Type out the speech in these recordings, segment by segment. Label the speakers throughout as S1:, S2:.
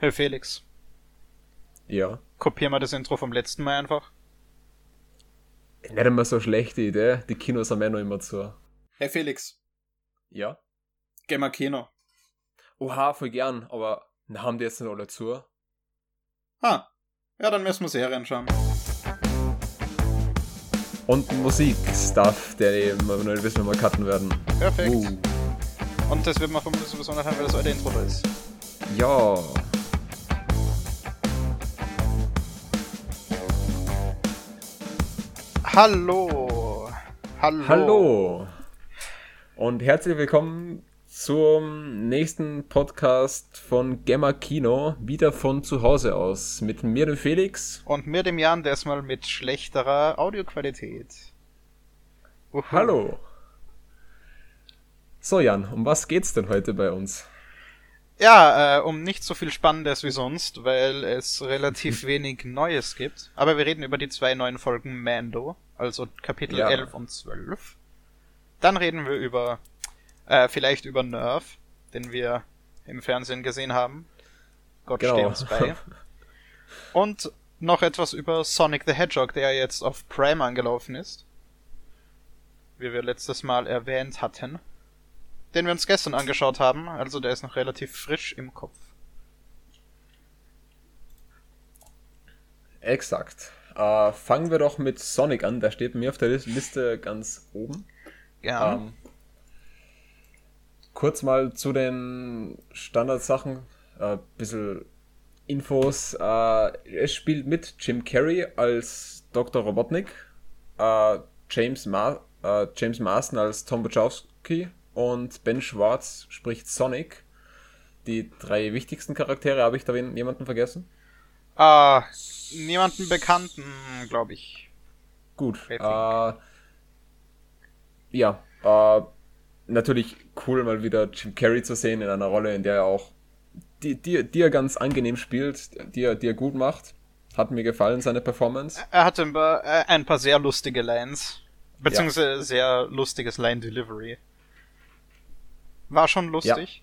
S1: Hey Felix,
S2: Ja.
S1: kopier mal das Intro vom letzten Mal einfach.
S2: Nicht einmal so schlechte Idee. Die Kinos haben ja noch immer zu.
S1: Hey Felix,
S2: Ja.
S1: geh mal Kino.
S2: Oha, voll gern, aber na, haben die jetzt nicht alle zu?
S1: Ah, ja, dann müssen wir Serien schauen.
S2: Und Musik-Stuff, der eben noch nicht wissen, wenn wir cutten werden.
S1: Perfekt.
S2: Uh.
S1: Und das wird man vermutlich sowieso noch haben, weil das alte Intro da ist.
S2: Ja.
S1: Hallo. Hallo.
S2: Hallo. Und herzlich willkommen zum nächsten Podcast von Gemma Kino, wieder von zu Hause aus. Mit mir, dem Felix.
S1: Und mir, dem Jan, diesmal mit schlechterer Audioqualität. Uhu.
S2: Hallo. So, Jan, um was geht's denn heute bei uns?
S1: Ja, äh, um nicht so viel Spannendes wie sonst, weil es relativ wenig Neues gibt. Aber wir reden über die zwei neuen Folgen Mando, also Kapitel
S2: Ja.
S1: 11 und 12. Dann reden wir über, äh, vielleicht über Nerf, den wir im Fernsehen gesehen haben. Gott
S2: Genau.
S1: stehe uns bei. Und noch etwas über Sonic the Hedgehog, der jetzt auf Prime angelaufen ist. Wie wir letztes Mal erwähnt hatten den wir uns gestern angeschaut haben. Also der ist noch relativ frisch im Kopf.
S2: Exakt. Äh, fangen wir doch mit Sonic an. Der steht bei mir auf der Lis- Liste ganz oben.
S1: Ja.
S2: Ähm, kurz mal zu den Standardsachen. Ein äh, bisschen Infos. Äh, es spielt mit Jim Carrey als Dr. Robotnik. Äh, James, Ma äh, James Marston als Tom Wachowski. Und Ben Schwartz spricht Sonic. Die drei wichtigsten Charaktere. Habe ich da jemanden vergessen?
S1: Ah, niemanden Bekannten, glaube ich.
S2: Gut. Äh, ja, äh, natürlich cool, mal wieder Jim Carrey zu sehen in einer Rolle, in der er auch, die, die, die er ganz angenehm spielt, die er, die er gut macht. Hat mir gefallen, seine Performance.
S1: Er hatte ein paar, äh, ein paar sehr lustige Lines. Beziehungsweise sehr lustiges Line Delivery. War schon lustig.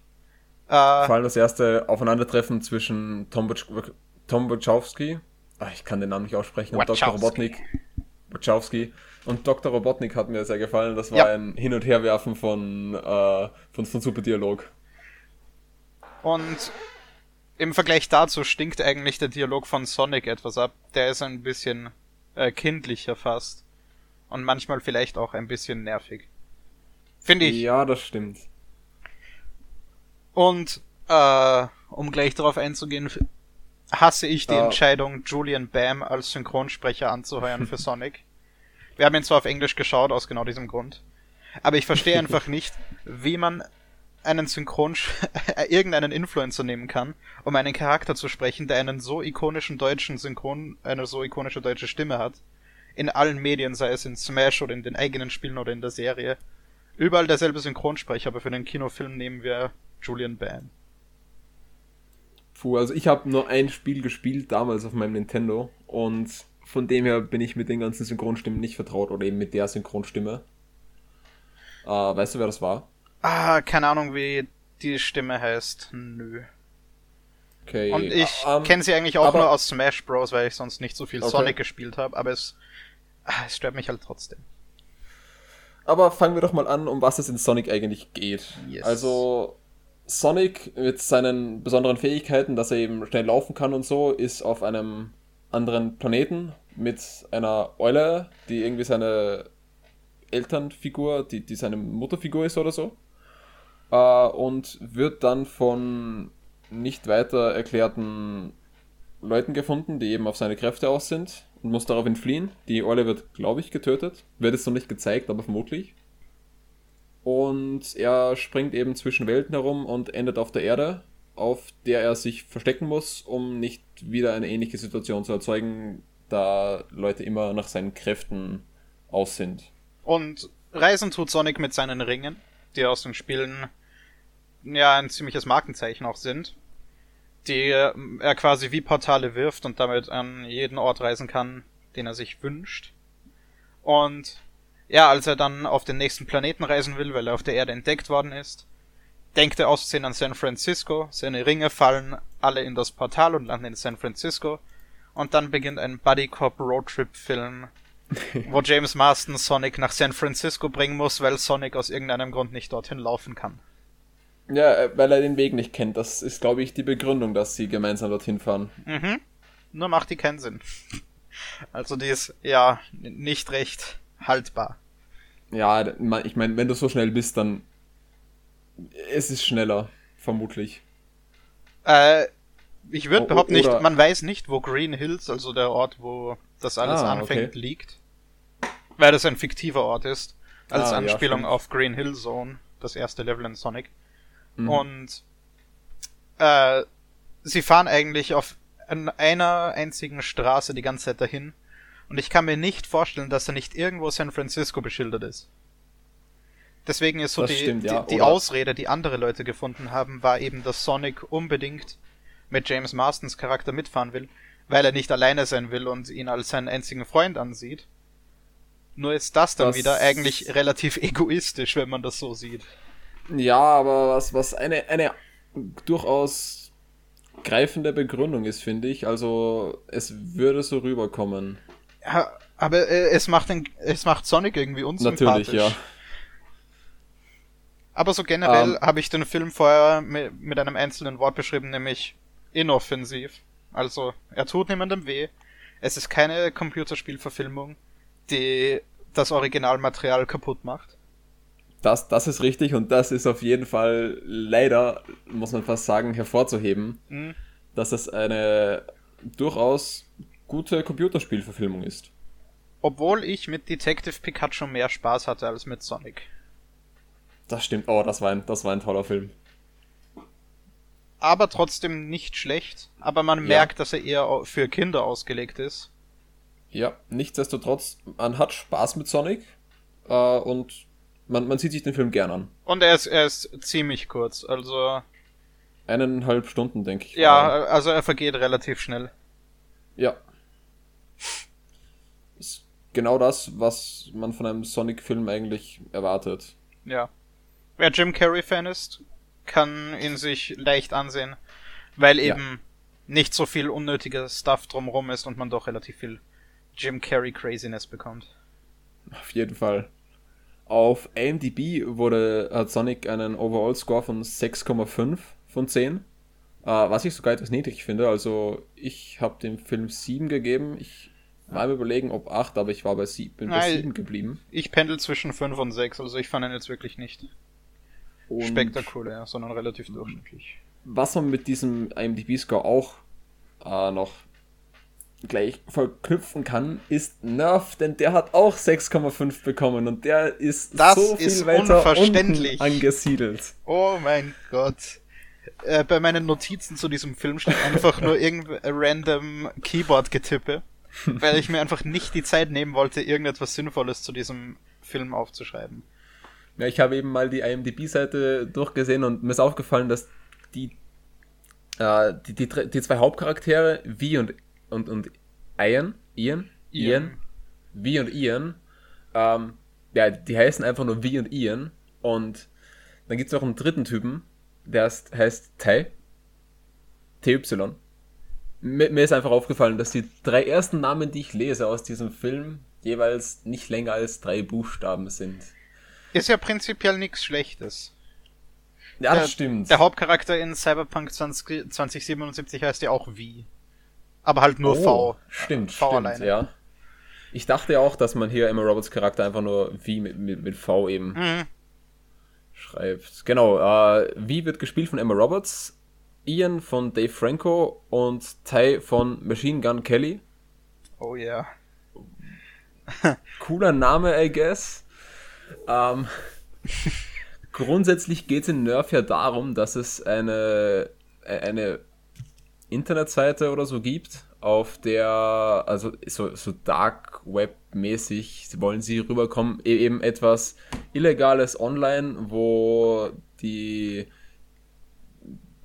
S2: Vor
S1: Äh,
S2: allem das erste Aufeinandertreffen zwischen Tom, Wach Tom Wachowski, ah, ich kann den Namen nicht aussprechen, und Dr. Robotnik, Wachowski. Und Dr. Robotnik hat mir sehr gefallen. Das war
S1: Ja.
S2: ein Hin- und Herwerfen von, äh, von, von super Dialog.
S1: und im Vergleich dazu stinkt eigentlich der Dialog von Sonic etwas ab. Der ist ein bisschen äh, kindlicher fast. Und manchmal vielleicht auch ein bisschen nervig. Finde ich.
S2: Ja, das stimmt.
S1: Und äh, um gleich darauf einzugehen, hasse ich die
S2: Ah.
S1: Entscheidung, Julian Bam als Synchronsprecher anzuheuern für Sonic. Wir haben ihn zwar auf Englisch geschaut, aus genau diesem Grund, aber ich verstehe einfach nicht, wie man einen Synchron irgendeinen Influencer nehmen kann, um einen Charakter zu sprechen, der einen so ikonischen deutschen Synchron, eine so ikonische deutsche Stimme hat. In allen Medien, sei es in Smash oder in den eigenen Spielen oder in der Serie. Überall derselbe Synchronsprecher, aber für den Kinofilm nehmen wir Julian Bam.
S2: Puh, also ich habe nur ein Spiel gespielt damals auf meinem Nintendo und von dem her bin ich mit den ganzen Synchronstimmen nicht vertraut oder eben mit der Synchronstimme. Äh, weißt du, wer das war?
S1: Ah, keine Ahnung, wie die Stimme heißt. Nö.
S2: Okay.
S1: Und ich
S2: ähm,
S1: kenne sie eigentlich auch
S2: aber-
S1: nur aus Smash Bros, weil ich sonst nicht so viel
S2: Okay.
S1: Sonic gespielt habe, aber es, ah, es stört mich halt trotzdem.
S2: Aber fangen wir doch mal an, um was es in Sonic eigentlich geht.
S1: Yes.
S2: Also Sonic mit seinen besonderen Fähigkeiten, dass er eben schnell laufen kann und so, ist auf einem anderen Planeten mit einer Eule, die irgendwie seine Elternfigur, die, die seine Mutterfigur ist oder so. Äh, und wird dann von nicht weiter erklärten Leuten gefunden, die eben auf seine Kräfte aus sind und muss daraufhin fliehen. Die Eule wird, glaube ich, getötet. Wird es noch nicht gezeigt, aber vermutlich. Und er springt eben zwischen Welten herum und endet auf der Erde, auf der er sich verstecken muss, um nicht wieder eine ähnliche Situation zu erzeugen, da Leute immer nach seinen Kräften aus sind.
S1: Und Reisen tut Sonic mit seinen Ringen, die aus den Spielen ja ein ziemliches Markenzeichen auch sind, die äh, er quasi wie Portale wirft und damit an jeden Ort reisen kann, den er sich wünscht. Und ja, als er dann auf den nächsten Planeten reisen will, weil er auf der Erde entdeckt worden ist, denkt er aussehen an San Francisco, seine Ringe fallen alle in das Portal und landen in San Francisco. Und dann beginnt ein Buddy Cop Roadtrip Film, wo James Marston Sonic nach San Francisco bringen muss, weil Sonic aus irgendeinem Grund nicht dorthin laufen kann.
S2: Ja, äh, weil er den Weg nicht kennt. Das ist, glaube ich, die Begründung, dass sie gemeinsam dorthin fahren.
S1: Mhm. Nur macht die keinen Sinn. Also die ist ja nicht recht haltbar.
S2: Ja, ich meine, wenn du so schnell bist, dann es ist schneller, vermutlich.
S1: Äh, ich würde behaupten nicht, man weiß nicht, wo Green Hills, also der Ort, wo das alles ah, anfängt, okay. liegt. Weil das ein fiktiver Ort ist. Als ah, Anspielung ja, auf Green Hill Zone, das erste Level in Sonic. Mhm. Und äh, sie fahren eigentlich auf einer einzigen Straße die ganze Zeit dahin. Und ich kann mir nicht vorstellen, dass er nicht irgendwo San Francisco beschildert ist. Deswegen ist so das die, stimmt, ja. die, die Ausrede, die andere Leute gefunden haben, war eben, dass Sonic unbedingt mit James Marstons Charakter mitfahren will, weil er nicht alleine sein will und ihn als seinen einzigen Freund ansieht. Nur ist das dann das wieder eigentlich relativ egoistisch, wenn man das so sieht.
S2: Ja, aber was, was eine, eine durchaus greifende Begründung ist, finde ich. Also, es würde so rüberkommen.
S1: Aber äh, es macht den, es macht Sonic irgendwie unsympathisch. Natürlich, ja. Aber so generell um, ähm. habe ich den Film vorher mit, mit einem einzelnen Wort beschrieben, nämlich inoffensiv. Also, er tut niemandem weh. Es ist keine Computerspielverfilmung, die das Originalmaterial kaputt macht.
S2: Das, das ist richtig und das ist auf jeden Fall leider, muss man fast sagen, hervorzuheben, mhm. dass es eine durchaus gute Computerspielverfilmung ist.
S1: Obwohl ich mit Detective Pikachu mehr Spaß hatte als mit Sonic.
S2: Das stimmt. Oh, das war ein, das war ein toller Film.
S1: Aber trotzdem nicht schlecht. Aber man ja. merkt, dass er eher für Kinder ausgelegt ist.
S2: Ja, nichtsdestotrotz, man hat Spaß mit Sonic. Äh, und man, man sieht sich den Film gern an.
S1: Und er ist, er ist ziemlich kurz, also.
S2: Eineinhalb Stunden, denke ich.
S1: Ja, also er vergeht relativ schnell.
S2: Ja. Ist genau das, was man von einem Sonic-Film eigentlich erwartet.
S1: Ja. Wer Jim Carrey-Fan ist, kann ihn sich leicht ansehen, weil eben ja. nicht so viel unnötiger Stuff drumherum ist und man doch relativ viel Jim Carrey Craziness bekommt.
S2: Auf jeden Fall. Auf IMDb wurde, hat Sonic einen Overall-Score von 6,5 von 10. Äh, was ich sogar etwas niedrig finde. Also ich habe dem Film 7 gegeben. Ich war am überlegen, ob 8, aber ich war bei 7, bin Nein, bei 7 geblieben.
S1: Ich pendel zwischen 5 und 6, also ich fand ihn jetzt wirklich nicht und spektakulär, sondern relativ durchschnittlich.
S2: Was man mit diesem IMDb-Score auch äh, noch gleich verknüpfen kann, ist Nerf, denn der hat auch 6,5 bekommen und der ist
S1: das
S2: so
S1: viel ist weiter unverständlich.
S2: angesiedelt.
S1: Oh mein Gott. Äh, bei meinen Notizen zu diesem Film steht einfach nur irgendein random Keyboard-Getippe, weil ich mir einfach nicht die Zeit nehmen wollte, irgendetwas Sinnvolles zu diesem Film aufzuschreiben.
S2: Ja, ich habe eben mal die IMDb-Seite durchgesehen und mir ist aufgefallen, dass die, äh, die, die, die zwei Hauptcharaktere, Vi und und, und Ian, Ian, Ian, Ian und Ian, ähm, ja, die heißen einfach nur Vi und Ian. Und dann gibt es noch einen dritten Typen, der heißt, heißt Tai, TY. Mir, mir ist einfach aufgefallen, dass die drei ersten Namen, die ich lese aus diesem Film, jeweils nicht länger als drei Buchstaben sind.
S1: Ist ja prinzipiell nichts Schlechtes.
S2: Ja, das stimmt.
S1: Der Hauptcharakter in Cyberpunk 20, 2077 heißt ja auch wie aber halt nur oh,
S2: V. Stimmt, v stimmt, alleine. ja. Ich dachte auch, dass man hier Emma Roberts Charakter einfach nur wie mit, mit, mit V eben mhm. Schreibt. Genau, äh, wie wird gespielt von Emma Roberts, Ian von Dave Franco und Ty von Machine Gun Kelly.
S1: Oh yeah.
S2: Cooler Name, I guess. Ähm, grundsätzlich geht es in Nerf ja darum, dass es eine, eine Internetseite oder so gibt, auf der, also so, so Dark Web mäßig wollen sie rüberkommen, e-, eben etwas Illegales online, wo die,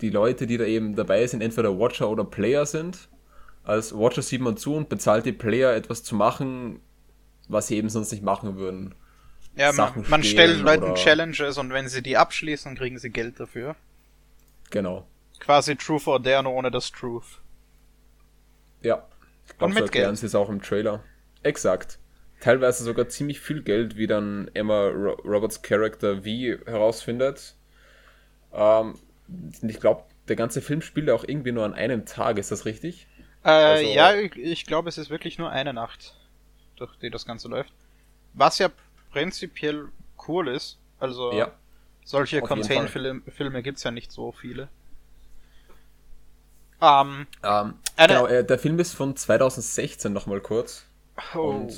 S2: die Leute, die da eben dabei sind, entweder Watcher oder Player sind. Als Watcher sieht man zu und bezahlt die Player etwas zu machen, was sie eben sonst nicht machen würden.
S1: Ja,
S2: Sachen
S1: man, man stellt Leuten Challenges und wenn sie die abschließen, kriegen sie Geld dafür.
S2: Genau.
S1: Quasi Truth or Dare, nur ohne das Truth.
S2: Ja. Ich glaube,
S1: Und
S2: so erklären
S1: Geld.
S2: sie es auch im Trailer. Exakt. Teilweise sogar ziemlich viel Geld, wie dann Emma Ro Roberts Charakter V herausfindet. Ähm, ich glaube, der ganze Film spielt ja auch irgendwie nur an einem Tag, ist das richtig?
S1: Äh,
S2: Also-
S1: ja, ich, ich glaube, es ist wirklich nur eine Nacht, durch die das Ganze läuft. Was ja prinzipiell cool ist. Also,
S2: Ja.
S1: solche Contain-Filme Filme gibt's ja nicht so viele. Ähm,
S2: Ähm, genau, äh, der Film ist von 2016 nochmal kurz.
S1: oh.
S2: Und-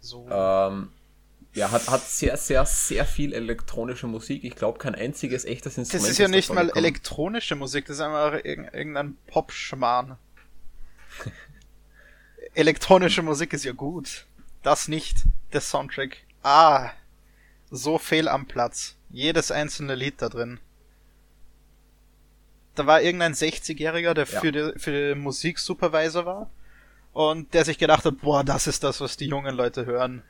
S1: so.
S2: Ähm, ja, hat, hat sehr, sehr, sehr viel elektronische Musik. Ich glaube, kein einziges echtes
S1: das
S2: Instrument.
S1: ist ja nicht mal
S2: gekommen.
S1: elektronische Musik, das ist einfach irg irgendein Pop-Schmarrn. elektronische Musik ist ja gut. Das nicht. Der Soundtrack. Ah. So fehl am Platz. Jedes einzelne Lied da drin. Da war irgendein 60-Jähriger, der
S2: Ja.
S1: für, die, für die Musik Supervisor war. Und der sich gedacht hat, boah, das ist das, was die jungen Leute hören.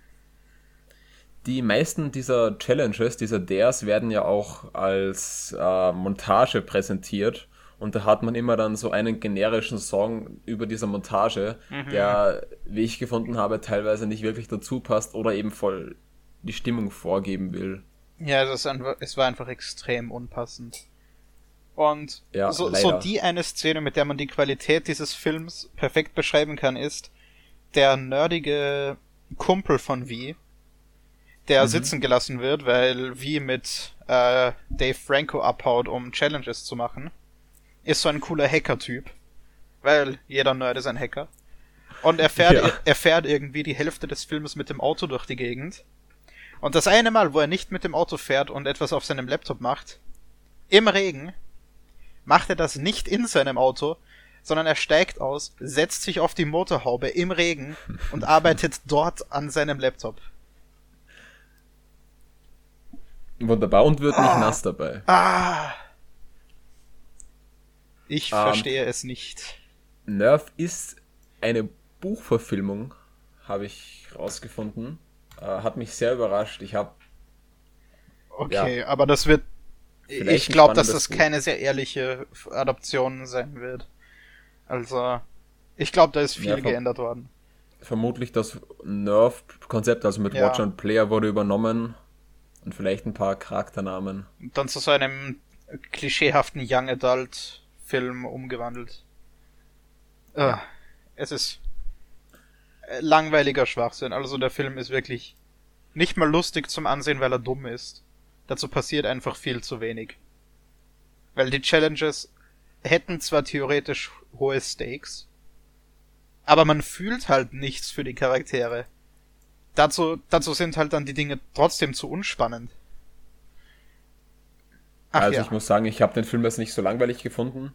S2: Die meisten dieser Challenges, dieser Dares, werden ja auch als äh, Montage präsentiert. Und da hat man immer dann so einen generischen Song über dieser Montage, der, wie ich gefunden habe, teilweise nicht wirklich dazu passt oder eben voll die Stimmung vorgeben will.
S1: Ja, es, ist einfach, es war einfach extrem unpassend. Und
S2: Ja,
S1: so, so die eine Szene, mit der man die Qualität dieses Films perfekt beschreiben kann, ist der nerdige Kumpel von V, der
S2: Mhm.
S1: sitzen gelassen wird, weil V mit äh, Dave Franco abhaut, um Challenges zu machen. Ist so ein cooler Hacker-Typ, weil jeder Nerd ist ein Hacker. Und er fährt,
S2: Ja.
S1: er fährt irgendwie die Hälfte des Films mit dem Auto durch die Gegend. Und das eine Mal, wo er nicht mit dem Auto fährt und etwas auf seinem Laptop macht, im Regen, macht er das nicht in seinem Auto, sondern er steigt aus, setzt sich auf die Motorhaube im Regen und arbeitet dort an seinem Laptop.
S2: Wunderbar und wird nicht nass dabei.
S1: Ah! Ich
S2: Ähm.
S1: verstehe es nicht.
S2: Nerf ist eine Buchverfilmung, habe ich rausgefunden. Äh, hat mich sehr überrascht. Ich habe
S1: Okay, aber das wird.
S2: Vielleicht
S1: ich glaube, dass das
S2: Buch.
S1: keine sehr ehrliche Adaption sein wird. Also, ich glaube, da ist viel
S2: Ja,
S1: geändert worden.
S2: vermutlich das Nerf-Konzept, also mit
S1: Ja.
S2: Watcher und Player, wurde übernommen. Und vielleicht ein paar Charakternamen.
S1: Und dann zu so einem klischeehaften Young Adult Film umgewandelt. Äh, es ist äh, langweiliger Schwachsinn. Also der Film ist wirklich nicht mal lustig zum Ansehen, weil er dumm ist. Dazu passiert einfach viel zu wenig. Weil die Challenges hätten zwar theoretisch hohe Stakes, aber man fühlt halt nichts für die Charaktere. Dazu, dazu sind halt dann die Dinge trotzdem zu unspannend. Ach
S2: also
S1: ja.
S2: ich muss sagen, ich habe den Film jetzt nicht so langweilig gefunden.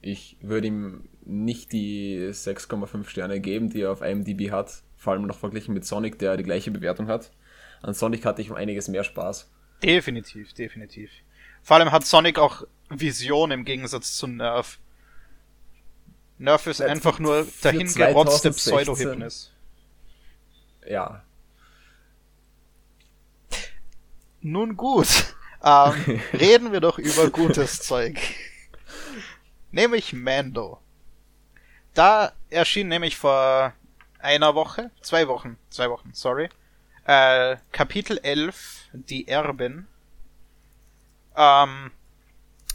S2: Ich würde ihm nicht die 6,5 Sterne geben, die er auf IMDb hat. Vor allem noch verglichen mit Sonic, der die gleiche Bewertung hat. An Sonic hatte ich um einiges mehr Spaß.
S1: Definitiv, definitiv. Vor allem hat Sonic auch Vision im Gegensatz zu Nerf. Nerf ist einfach nur dahingerotzte
S2: 2016.
S1: Pseudo-Hipness.
S2: Ja,
S1: Nun gut, ähm, reden wir doch über gutes Zeug. Nämlich Mando. Da erschien nämlich vor einer Woche, zwei Wochen, zwei Wochen, sorry, äh, Kapitel 11, die Erbin, ähm,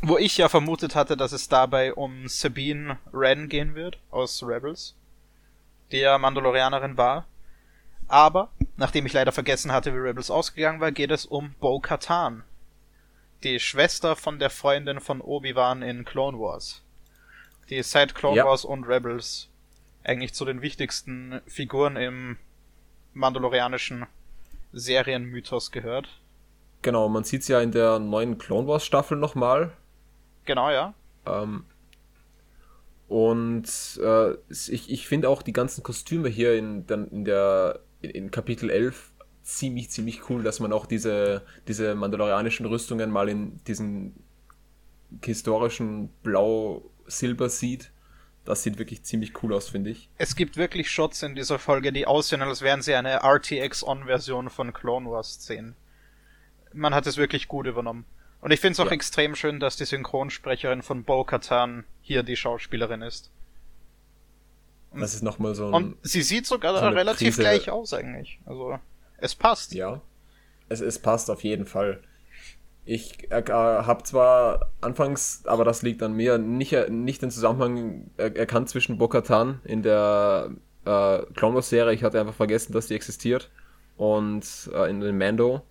S1: wo ich ja vermutet hatte, dass es dabei um Sabine Wren gehen wird aus Rebels, die ja Mandalorianerin war. Aber, nachdem ich leider vergessen hatte, wie Rebels ausgegangen war, geht es um Bo-Katan. Die Schwester von der Freundin von Obi-Wan in Clone Wars. Die seit Clone
S2: Ja.
S1: Wars und Rebels eigentlich zu den wichtigsten Figuren im mandalorianischen Serienmythos gehört.
S2: genau. Man sieht es ja in der neuen Clone Wars Staffel nochmal.
S1: Genau, ja.
S2: Ähm, und äh, ich, ich finde auch die ganzen Kostüme hier in, in der in Kapitel 11 ziemlich, ziemlich cool, dass man auch diese, diese mandalorianischen Rüstungen mal in diesen historischen Blau-Silber sieht. Das sieht wirklich ziemlich cool aus, finde ich.
S1: Es gibt wirklich Shots in dieser Folge, die aussehen, als wären sie eine RTX-On-Version von Clone Wars-Szenen. Man hat es wirklich gut übernommen. Und ich finde es auch ja. extrem schön, dass die Synchronsprecherin von Bo-Katan hier die Schauspielerin ist.
S2: Und, das ist nochmal so ein,
S1: Und sie sieht sogar so relativ Prise. gleich aus eigentlich. Also, es passt.
S2: Ja. Es, es passt auf jeden Fall. Ich äh, habe zwar anfangs, aber das liegt an mir, nicht, nicht den Zusammenhang erkannt zwischen Bokatan in der äh, Clone Wars Serie. Ich hatte einfach vergessen, dass die existiert. Und äh, in den Mando.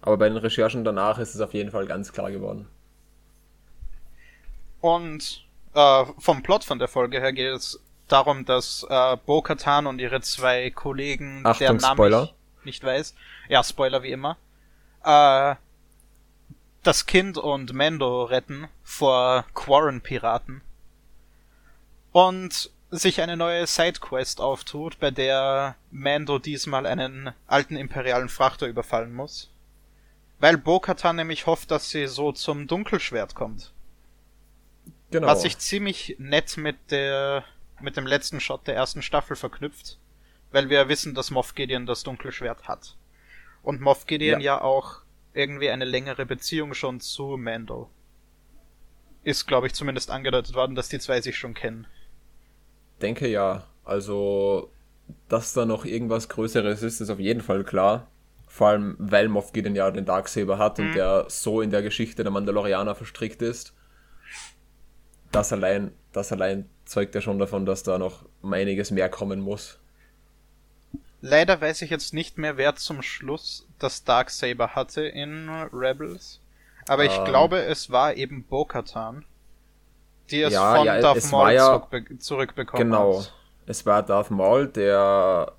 S2: Aber bei den Recherchen danach ist es auf jeden Fall ganz klar geworden.
S1: Und äh, vom Plot von der Folge her geht es darum, dass äh, Bo-Katan und ihre zwei Kollegen,
S2: Achtung, deren Namen Spoiler.
S1: ich nicht weiß, ja, Spoiler wie immer, äh, das Kind und Mando retten vor Quarren-Piraten und sich eine neue Sidequest auftut, bei der Mando diesmal einen alten imperialen Frachter überfallen muss. Weil Bo-Katan nämlich hofft, dass sie so zum Dunkelschwert kommt. Genau. Was sich ziemlich nett mit der, mit dem letzten Shot der ersten Staffel verknüpft. Weil wir wissen, dass Moff Gideon das Dunkelschwert hat. Und Moff Gideon ja, ja auch irgendwie eine längere Beziehung schon zu Mando. Ist, glaube ich, zumindest angedeutet worden, dass die zwei sich schon kennen.
S2: Denke ja. Also, dass da noch irgendwas Größeres ist, ist auf jeden Fall klar. Vor allem, weil Moff Gideon ja den Darksaber hat mhm. und der so in der Geschichte der Mandalorianer verstrickt ist. Das allein, das allein zeugt ja schon davon, dass da noch um einiges mehr kommen muss.
S1: Leider weiß ich jetzt nicht mehr, wer zum Schluss das Darksaber hatte in Rebels. Aber ich ähm, glaube, es war eben Bo-Katan, die es ja, von ja, Darth es Maul ja, zurückbe zurückbekommen
S2: genau, hat. Genau. Es war Darth Maul, der,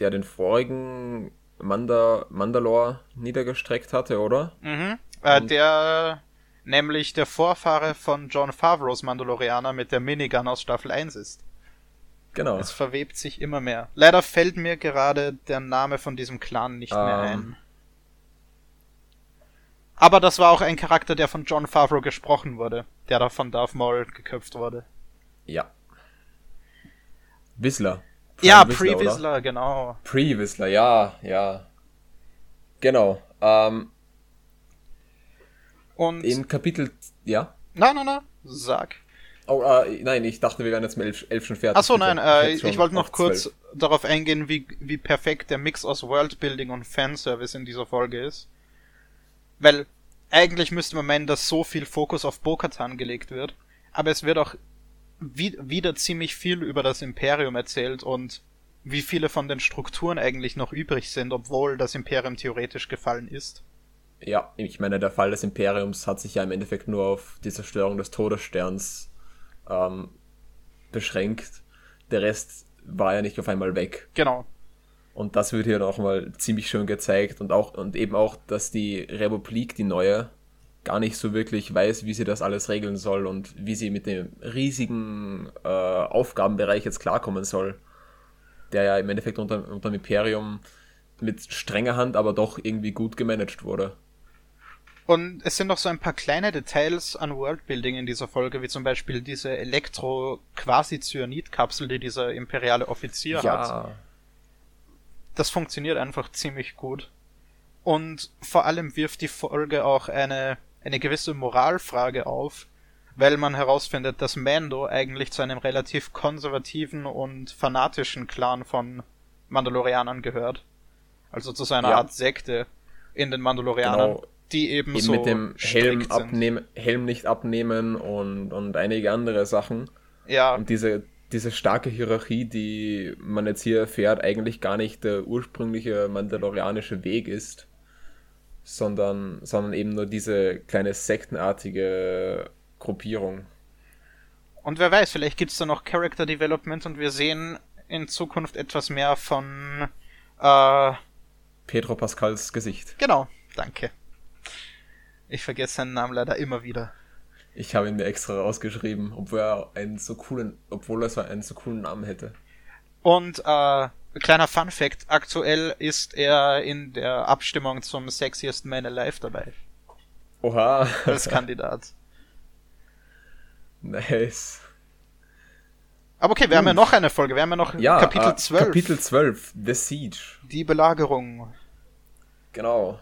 S2: der den vorigen Manda Mandalore niedergestreckt hatte, oder?
S1: Mhm. Äh, der nämlich der Vorfahre von John Favreaus Mandalorianer mit der Minigun aus Staffel 1 ist. Genau. Es verwebt sich immer mehr. Leider fällt mir gerade der Name von diesem Clan nicht um. mehr ähm. ein. Aber das war auch ein Charakter, der von John Favreau gesprochen wurde, der da von Darth Maul geköpft wurde.
S2: Ja. Whistler.
S1: ja, Pre-Whistler, genau.
S2: Pre-Whistler, ja, ja. Genau. Ähm,
S1: Und
S2: in Kapitel, ja?
S1: Nein, nein, nein, sag.
S2: Oh, äh, nein, ich dachte, wir wären jetzt mit elf, schon fertig.
S1: Achso, nein, äh, ich, ich wollte noch kurz 12. darauf eingehen, wie, wie perfekt der Mix aus Worldbuilding und Fanservice in dieser Folge ist. Weil eigentlich müsste man meinen, dass so viel Fokus auf Bo-Katan gelegt wird, aber es wird auch wie, wieder ziemlich viel über das Imperium erzählt und wie viele von den Strukturen eigentlich noch übrig sind, obwohl das Imperium theoretisch gefallen ist.
S2: Ja, ich meine, der Fall des Imperiums hat sich ja im Endeffekt nur auf die Zerstörung des Todessterns ähm, beschränkt. Der Rest war ja nicht auf einmal weg.
S1: Genau.
S2: Und das wird hier nochmal ziemlich schön gezeigt und auch und eben auch, dass die Republik, die neue, gar nicht so wirklich weiß, wie sie das alles regeln soll und wie sie mit dem riesigen äh, Aufgabenbereich jetzt klarkommen soll, der ja im Endeffekt unter, unter dem Imperium mit strenger Hand, aber doch irgendwie gut gemanagt wurde.
S1: Und es sind noch so ein paar kleine Details an Worldbuilding in dieser Folge, wie zum Beispiel diese Elektro-Quasi-Cyanid-Kapsel, die dieser imperiale Offizier ja. hat. Das funktioniert einfach ziemlich gut. Und vor allem wirft die Folge auch eine, eine gewisse Moralfrage auf, weil man herausfindet, dass Mando eigentlich zu einem relativ konservativen und fanatischen Clan von Mandalorianern gehört. Also zu seiner ja. Art Sekte in den Mandalorianern. Genau die eben, eben so
S2: mit dem Helm abnehmen, Helm nicht abnehmen und, und einige andere Sachen.
S1: Ja.
S2: Und diese, diese starke Hierarchie, die man jetzt hier erfährt, eigentlich gar nicht der ursprüngliche mandalorianische Weg ist, sondern, sondern eben nur diese kleine sektenartige Gruppierung.
S1: Und wer weiß, vielleicht gibt es da noch Character Development und wir sehen in Zukunft etwas mehr von äh,
S2: Pedro Pascals Gesicht.
S1: Genau, danke. Ich vergesse seinen Namen leider immer wieder.
S2: Ich habe ihn mir extra rausgeschrieben, obwohl er einen so coolen, obwohl er einen so coolen Namen hätte.
S1: Und äh, kleiner Fun Fact: Aktuell ist er in der Abstimmung zum Sexiest Man Alive dabei.
S2: Oha.
S1: Als Kandidat.
S2: Nice.
S1: Aber okay, wir haben ja noch eine Folge. Wir haben ja noch
S2: Ja,
S1: Kapitel
S2: äh,
S1: 12.
S2: Kapitel 12, The Siege.
S1: Die Belagerung.
S2: Genau.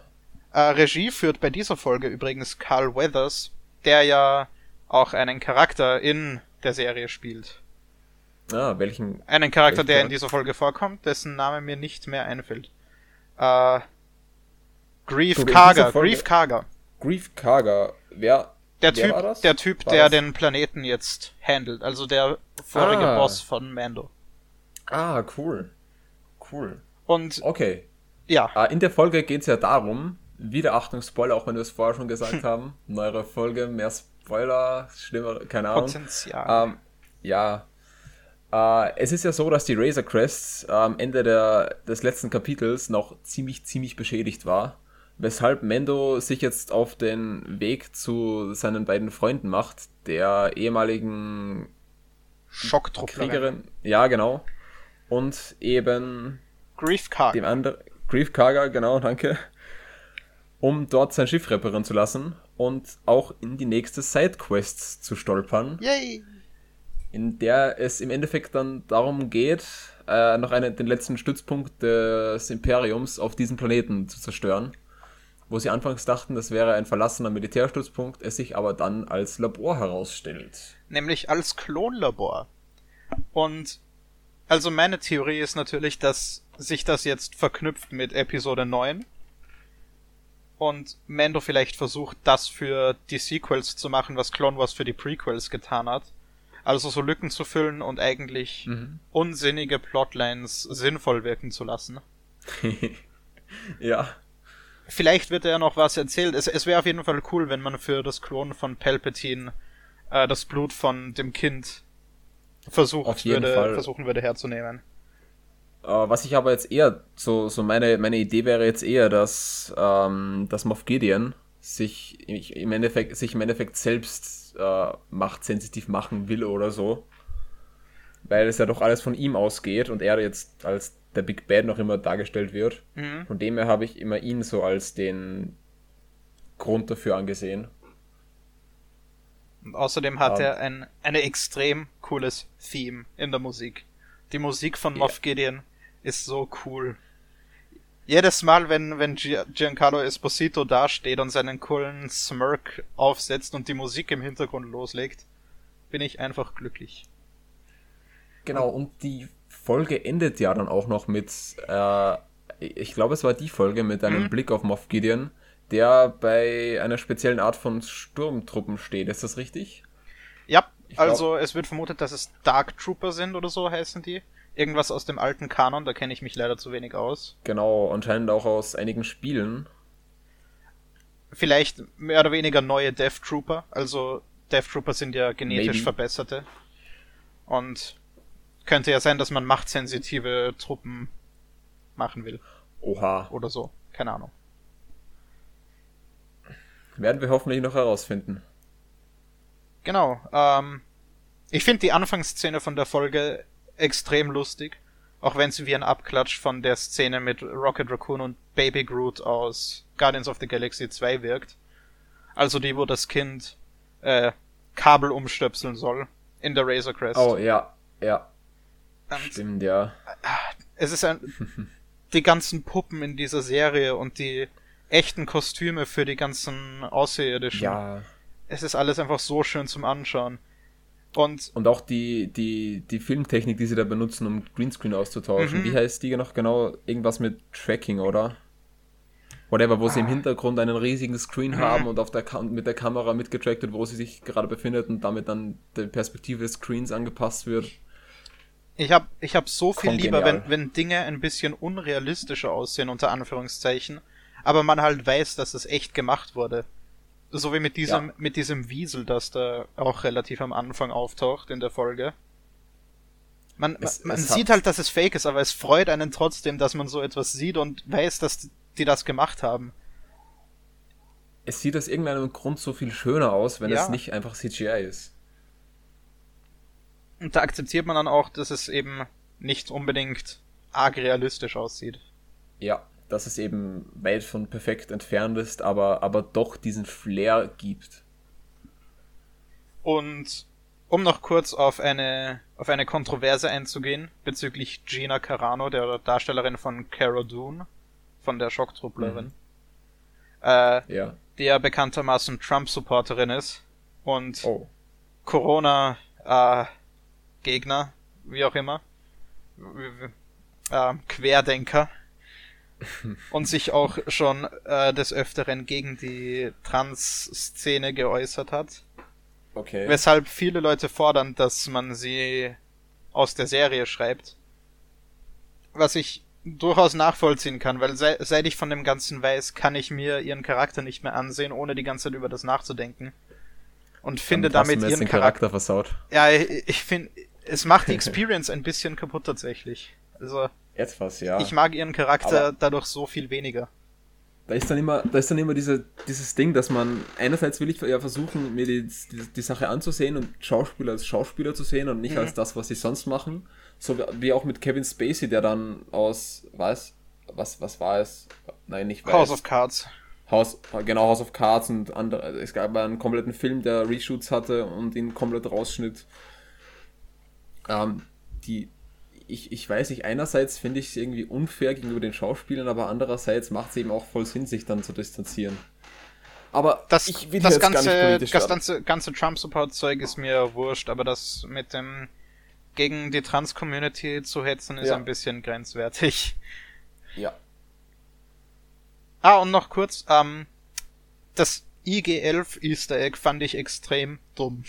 S1: Äh, Regie führt bei dieser Folge übrigens Carl Weathers, der ja auch einen Charakter in der Serie spielt.
S2: Ah, welchen.
S1: Einen Charakter,
S2: Welchen
S1: der in dieser Folge vorkommt, dessen Name mir nicht mehr einfällt. Äh, Grief Karga. Grief Karga.
S2: Grief Karga. Wer.
S1: Der
S2: wer
S1: Typ,
S2: war das?
S1: der Typ,
S2: War
S1: der
S2: das-
S1: den Planeten jetzt handelt, also der vorige
S2: Ah.
S1: Boss von Mando.
S2: Ah, cool. Cool.
S1: Und
S2: Okay.
S1: ja,
S2: Ah, in der Folge geht es ja darum, wieder Achtung, Spoiler, auch wenn wir es vorher schon gesagt haben. Neuere Folge, mehr Spoiler, schlimmer, keine Ahnung.
S1: Potenzial.
S2: Ähm, ja. Äh, es ist ja so, dass die Razor Crests äh, am Ende der, des letzten Kapitels noch ziemlich, ziemlich beschädigt war. Weshalb Mendo sich jetzt auf den Weg zu seinen beiden Freunden macht, der ehemaligen
S1: Schocktrupplerin.
S2: Kriegerin. Ja, genau. Und eben
S1: Grief Karga.
S2: dem anderen, Grief genau, danke, um dort sein Schiff reparieren zu lassen und auch in die nächste Sidequest zu stolpern,
S1: Yay!
S2: in der es im Endeffekt dann darum geht, äh, noch einen, den letzten Stützpunkt des Imperiums auf diesem Planeten zu zerstören. Wo sie anfangs dachten, das wäre ein verlassener Militärstützpunkt, es sich aber dann als Labor herausstellt.
S1: nämlich als Klonlabor. Und also meine Theorie ist natürlich, dass sich das jetzt verknüpft mit Episode 9 und Mando vielleicht versucht, das für die Sequels zu machen, was Clone Wars für die Prequels getan hat. Also so Lücken zu füllen und eigentlich
S2: Mhm.
S1: unsinnige Plotlines sinnvoll wirken zu lassen.
S2: ja,
S1: Vielleicht wird ja noch was erzählt. Es, es wäre auf jeden Fall cool, wenn man für das Klon von Palpatine äh, das Blut von dem Kind versucht würde,
S2: Fall.
S1: versuchen würde herzunehmen.
S2: Äh, was ich aber jetzt eher, so, so meine, meine Idee wäre jetzt eher, dass, ähm, dass Moff Gideon sich im Endeffekt, sich im Endeffekt selbst äh, machtsensitiv machen will oder so. Weil es ja doch alles von ihm ausgeht und er jetzt als der Big Bad noch immer dargestellt wird.
S1: Mhm.
S2: Von dem her habe ich immer ihn so als den Grund dafür angesehen.
S1: Und außerdem hat
S2: Ähm.
S1: er ein eine extrem cooles Theme in der Musik. Die Musik von
S2: Ja.
S1: Moff Gideon ist so cool. Jedes Mal, wenn, wenn Gi- Giancarlo Esposito dasteht und seinen coolen Smirk aufsetzt und die Musik im Hintergrund loslegt, bin ich einfach glücklich.
S2: Genau, und die Folge endet ja dann auch noch mit, äh, ich glaube, es war die Folge mit einem
S1: Mhm.
S2: Blick auf Moff Gideon, der bei einer speziellen Art von Sturmtruppen steht. Ist das richtig? Glaub-
S1: also es wird vermutet, dass es Dark Trooper sind oder so heißen die. Irgendwas aus dem alten Kanon, da kenne ich mich leider zu wenig aus.
S2: Genau, anscheinend auch aus einigen Spielen.
S1: Vielleicht mehr oder weniger neue Death Trooper. Also Death Trooper sind ja genetisch
S2: Maybe.
S1: verbesserte. Und könnte ja sein, dass man machtsensitive Truppen machen will.
S2: Oha.
S1: Oder so. Keine Ahnung.
S2: Werden wir hoffentlich noch herausfinden.
S1: Genau. Ähm, ich finde die Anfangsszene von der Folge extrem lustig. Auch wenn sie wie ein Abklatsch von der Szene mit Rocket Raccoon und Baby Groot aus Guardians of the Galaxy 2 wirkt. Also die, wo das Kind äh, Kabel umstöpseln soll in der Razor Crest.
S2: Oh, ja, ja,
S1: Und
S2: stimmt, ja.
S1: es ist ein, die ganzen Puppen in dieser Serie und die echten Kostüme für die ganzen Außerirdischen.
S2: Ja.
S1: Es ist alles einfach so schön zum Anschauen. Und
S2: Und auch die, die, die Filmtechnik, die sie da benutzen, um Greenscreen auszutauschen.
S1: Mhm.
S2: Wie heißt die noch genau? Irgendwas mit Tracking, oder? Whatever, wo sie im Hintergrund einen riesigen Screen
S1: Ah. Mhm.
S2: haben und auf der Kam mit der Kamera mitgetrackt wird, wo sie sich gerade befindet und damit dann die Perspektive des Screens angepasst wird.
S1: ich habe ich hab so viel lieber, wenn, wenn Dinge ein bisschen unrealistischer aussehen, unter Anführungszeichen, aber man halt weiß, dass es echt gemacht wurde. So wie mit diesem,
S2: Ja.
S1: mit diesem Wiesel, das da auch relativ am Anfang auftaucht in der Folge. Man,
S2: Es-
S1: man
S2: es
S1: sieht halt, dass es fake ist, aber es freut einen trotzdem, dass man so etwas sieht und weiß, dass die das gemacht haben.
S2: Es sieht aus irgendeinem Grund so viel schöner aus, wenn
S1: Ja.
S2: es nicht einfach CGI ist.
S1: Und da akzeptiert man dann auch, dass es eben nicht unbedingt arg realistisch aussieht.
S2: Ja, dass es eben weit von perfekt entfernt ist, aber, aber doch diesen Flair gibt.
S1: Und um noch kurz auf eine, auf eine Kontroverse einzugehen, bezüglich Gina Carano, der Darstellerin von Cara Dune, von der Schocktrupplerin. Mhm. Äh,
S2: ja.
S1: Die ja bekanntermaßen Trump-Supporterin ist und oh. Corona-Gegner, äh, wie auch immer. Äh, Querdenker. Und sich auch schon äh, des Öfteren gegen die Trans-Szene geäußert hat.
S2: Okay.
S1: Weshalb viele Leute fordern, dass man sie aus der Serie schreibt. Was ich durchaus nachvollziehen kann, weil se seit ich von dem Ganzen weiß, kann ich mir ihren Charakter nicht mehr ansehen, ohne die ganze Zeit über das nachzudenken. Und finde Dann damit ihren
S2: den Charakter versaut.
S1: Ja, ich, ich finde, es macht die Experience ein bisschen kaputt tatsächlich. Also.
S2: Etwas, ja.
S1: Ich mag ihren Charakter Aber dadurch so viel weniger
S2: da ist dann immer, da ist dann immer diese, dieses Ding, dass man einerseits will ich ja versuchen, mir die, die, die Sache anzusehen und Schauspieler als Schauspieler zu sehen und nicht mhm. als das, was sie sonst machen. So wie auch mit Kevin Spacey, der dann aus, was, was, was war es? Nein, nicht
S1: weiß. House of Cards.
S2: House, genau, House of Cards und andere. Es gab einen kompletten Film, der Reshoots hatte und ihn komplett rausschnitt. Ähm, die, ich, ich weiß nicht, einerseits finde ich es irgendwie unfair gegenüber den Schauspielern, aber andererseits macht es eben auch voll Sinn, sich dann zu distanzieren. Aber
S1: das, ich will das ganze, das ganze, ganze Trump-Support-Zeug ist mir wurscht, aber das mit dem gegen die Trans-Community zu hetzen ist ja. ein bisschen grenzwertig.
S2: Ja.
S1: Ah, und noch kurz, ähm, das IG-11 Easter Egg fand ich extrem dumm.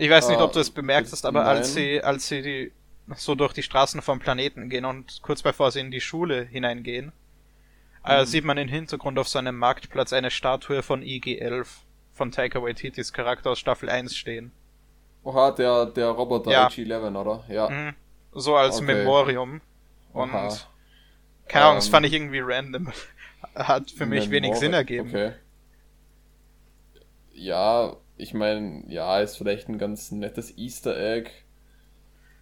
S1: Ich weiß nicht, ob du es bemerkt hast, aber als sie, als sie die, so durch die Straßen vom Planeten gehen und kurz bevor sie in die Schule hineingehen, äh, mhm. äh, sieht man im Hintergrund auf seinem Marktplatz eine Statue von IG-11 von Taika Waititis Charakter aus Staffel 1 stehen.
S2: Oha, der, der Roboter ja. IG-11, oder? Ja. Mhm.
S1: So als okay. Memorium. Und Oha. keine Ahnung, um, das ähm. fand ich irgendwie random. Hat für mich Memori wenig Sinn ergeben.
S2: Okay. Ja, ich meine, ja, ist vielleicht ein ganz nettes Easter Egg.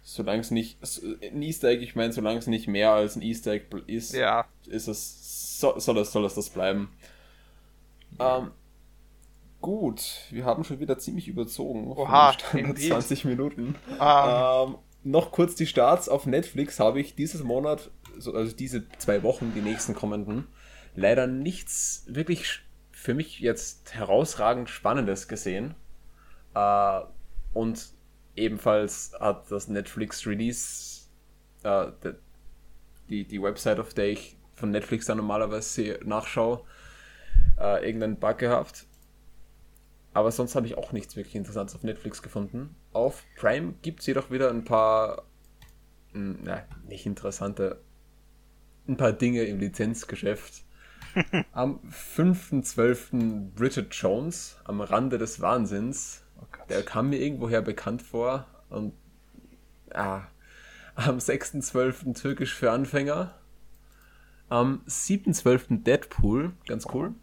S2: Solange es nicht, ein Easter Egg, ich meine, solange es nicht mehr als ein Easter Egg ist,
S1: ja.
S2: ist es, soll, soll es, soll es das bleiben. Ähm, gut, wir haben schon wieder ziemlich überzogen.
S1: Oha,
S2: 20 Minuten. Um. Ähm, noch kurz die Starts auf Netflix habe ich dieses Monat, also diese zwei Wochen, die nächsten kommenden, leider nichts wirklich für mich jetzt herausragend Spannendes gesehen. Äh, und ebenfalls hat das Netflix Release, äh, die, die Website, auf der ich von Netflix dann normalerweise nachschaue, äh, irgendeinen Bug gehabt. Aber sonst habe ich auch nichts wirklich Interessantes auf Netflix gefunden. Auf Prime gibt es jedoch wieder ein paar, hm, na, nicht interessante, ein paar Dinge im Lizenzgeschäft am 5.12. Bridget Jones am Rande des Wahnsinns. Oh der kam mir irgendwoher bekannt vor. Und ah, am 6.12. Türkisch für Anfänger. Am 7.12. Deadpool, ganz cool.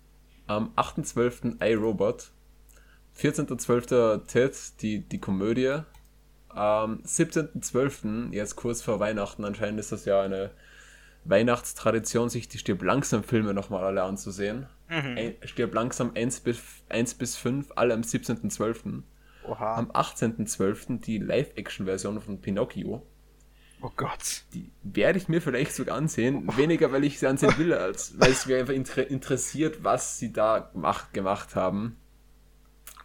S2: Am 8.12. iRobot. 14.12. Ted, die, die Komödie. Am 17.12., jetzt kurz vor Weihnachten, anscheinend ist das ja eine Weihnachtstradition, sich die Stirb langsam Filme nochmal alle anzusehen. Mhm. Stirb langsam 1 bis, 1 bis 5, alle am 17.12. Am 18.12. die Live-Action-Version von Pinocchio.
S1: Oh Gott.
S2: Die werde ich mir vielleicht sogar ansehen. Oh. Weniger, weil ich sie ansehen will, als weil es mir einfach inter interessiert, was sie da gemacht, gemacht haben.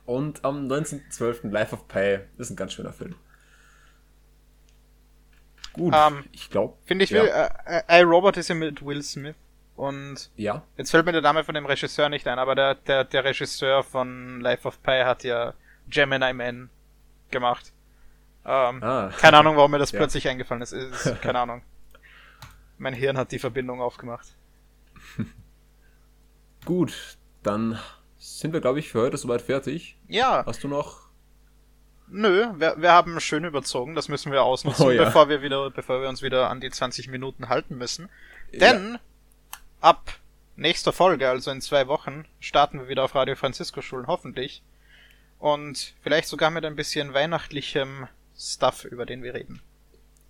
S2: Und am 19.12. Life of Pi. Das ist ein ganz schöner Film.
S1: Gut, ähm, ich glaube. Finde ich, ja. will, äh, äh, iRobot ist ja mit Will Smith. Und
S2: ja.
S1: jetzt fällt mir der Name von dem Regisseur nicht ein, aber der, der, der Regisseur von Life of Pi hat ja Gemini Man gemacht. Ähm, ah. Keine Ahnung, warum mir das ja. plötzlich eingefallen ist. ist. Keine Ahnung. Mein Hirn hat die Verbindung aufgemacht.
S2: Gut, dann sind wir, glaube ich, für heute soweit fertig.
S1: Ja.
S2: Hast du noch
S1: Nö, wir, wir haben schön überzogen, das müssen wir ausnutzen, oh, ja. bevor wir wieder, bevor wir uns wieder an die 20 Minuten halten müssen. Denn ja. ab nächster Folge, also in zwei Wochen, starten wir wieder auf Radio Francisco Schulen, hoffentlich. Und vielleicht sogar mit ein bisschen weihnachtlichem Stuff, über den wir reden.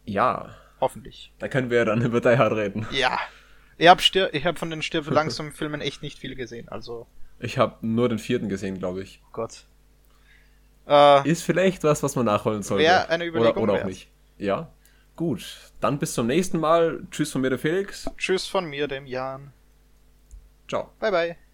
S2: Ja.
S1: Hoffentlich.
S2: Da können wir dann über Die Hard reden.
S1: Ja. Ich habe ich hab von den Stirb langsam Filmen echt nicht viel gesehen, also.
S2: Ich habe nur den vierten gesehen, glaube ich.
S1: Oh Gott. Äh,
S2: Ist vielleicht was, was man nachholen sollte.
S1: Wär eine Überlegung
S2: oder, oder auch
S1: wert.
S2: nicht. Ja. Gut. Dann bis zum nächsten Mal. Tschüss von mir, der Felix.
S1: tschüss von mir, dem Jan.
S2: Ciao.
S1: Bye bye.